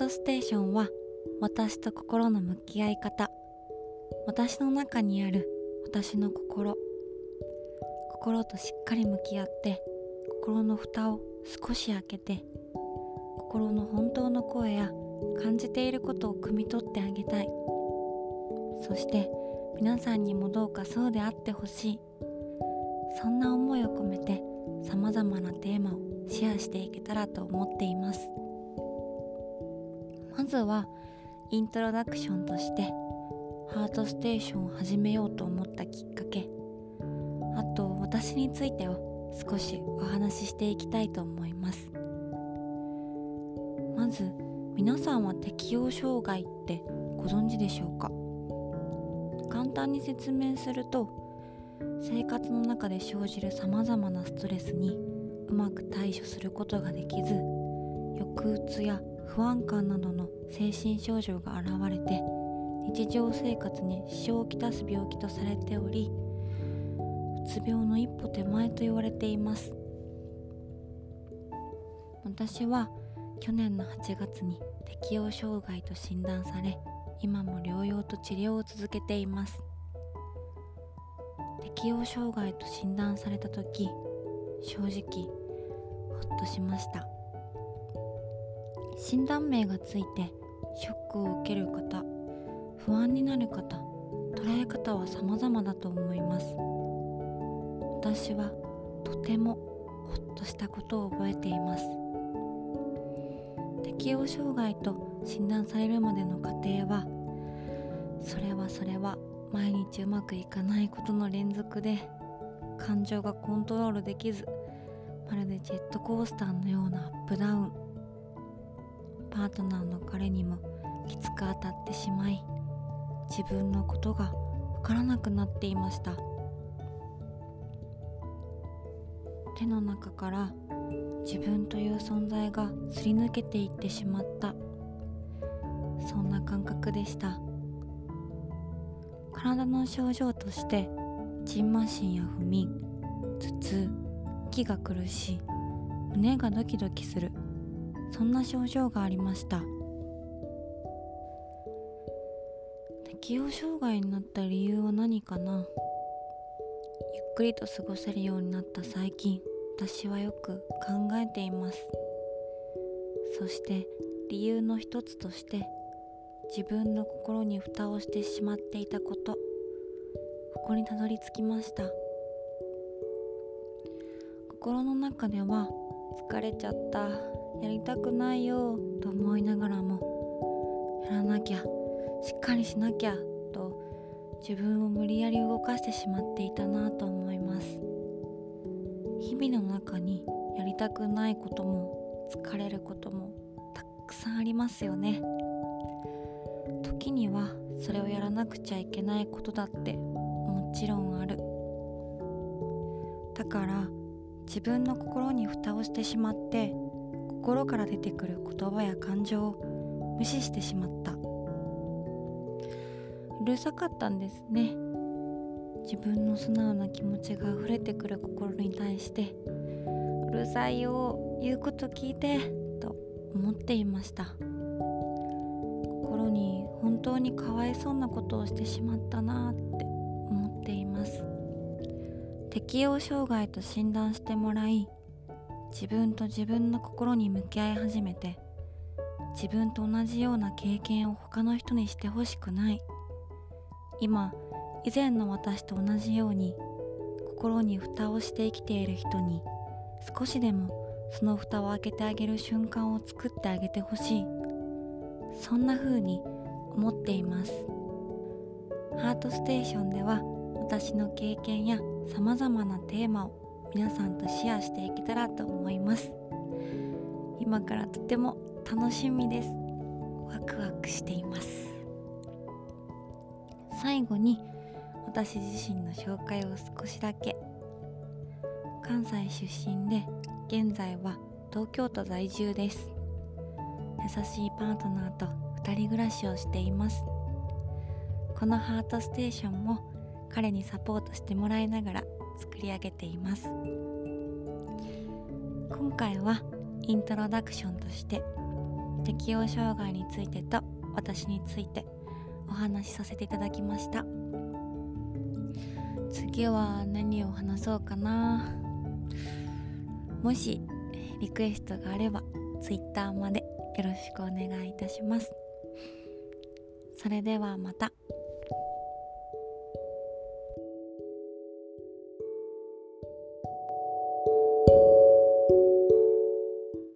トステーションは私と心の向き合い方。私の中にある私の心。心としっかり向き合って心の蓋を少し開けて心の本当の声や感じていることを汲み取ってあげたい。そして皆さんにもどうかそうであってほしい。そんな思いを込めてさまざまなテーマをシェアしていけたらと思っています。まずはイントロダクションとしてハートステーションを始めようと思ったきっかけ。あと私についてを少しお話ししていきたいと思います。まず皆さんは適応障害ってご存知でしょうか？簡単に説明すると生活の中で生じるさまざまなストレスにうまく対処することができず抑うつや不安感などの精神症状が現れて日常生活に支障をきたす病気とされておりうつ病の一歩手前と言われています。私は去年の8月に適応障害と診断され今も療養と治療を続けています。適応障害と診断された時正直ほっとしました。診断名がついてショックを受ける方不安になる方捉え方は様々だと思います。私はとてもほっとしたことを覚えています。適応障害と診断されるまでの過程はそれはそれは毎日うまくいかないことの連続で感情がコントロールできずまるでジェットコースターのようなアップダウン。パートナーの彼にもきつく当たってしまい自分のことがわからなくなっていました。手の中から自分という存在がすり抜けていってしまった。そんな感覚でした。体の症状としてじんましんや不眠頭痛息が苦しい胸がドキドキするそんな症状がありました。適応障害になった理由は何かな？ゆっくりと過ごせるようになった最近私はよく考えています。そして理由の一つとして自分の心に蓋をしてしまっていたことここにたどり着きました。心の中では疲れちゃった。やりたくないよと思いながらもやらなきゃしっかりしなきゃと自分を無理やり動かしてしまっていたなと思います。日々の中にやりたくないことも疲れることもたくさんありますよね。時にはそれをやらなくちゃいけないことだってもちろんある。だから自分の心に蓋をしてしまって心から出てくる言葉や感情を無視してしまった。うるさかったんですね。自分の素直な気持ちが溢れてくる心に対してうるさいよ言うこと聞いてと思っていました。心に本当にかわいそうなことをしてしまったなって思っています。適応障害と診断してもらい自分と自分の心に向き合い始めて自分と同じような経験を他の人にしてほしくない。今以前の私と同じように心に蓋をして生きている人に少しでもその蓋を開けてあげる瞬間を作ってあげてほしい。そんな風に思っています。ハートステーションでは私の経験やさまざまなテーマを皆さんとシェアしていけたらと思います。今からとても楽しみです。ワクワクしています。最後に私自身の紹介を少しだけ。関西出身で現在は東京都在住です。優しいパートナーと2人暮らしをしています。このハートステーションも彼にサポートしてもらいながら作り上げています。今回はイントロダクションとして適応障害についてと私についてお話しさせていただきました。次は何を話そうかな。もしリクエストがあれば Twitter までよろしくお願いいたします。それではまた。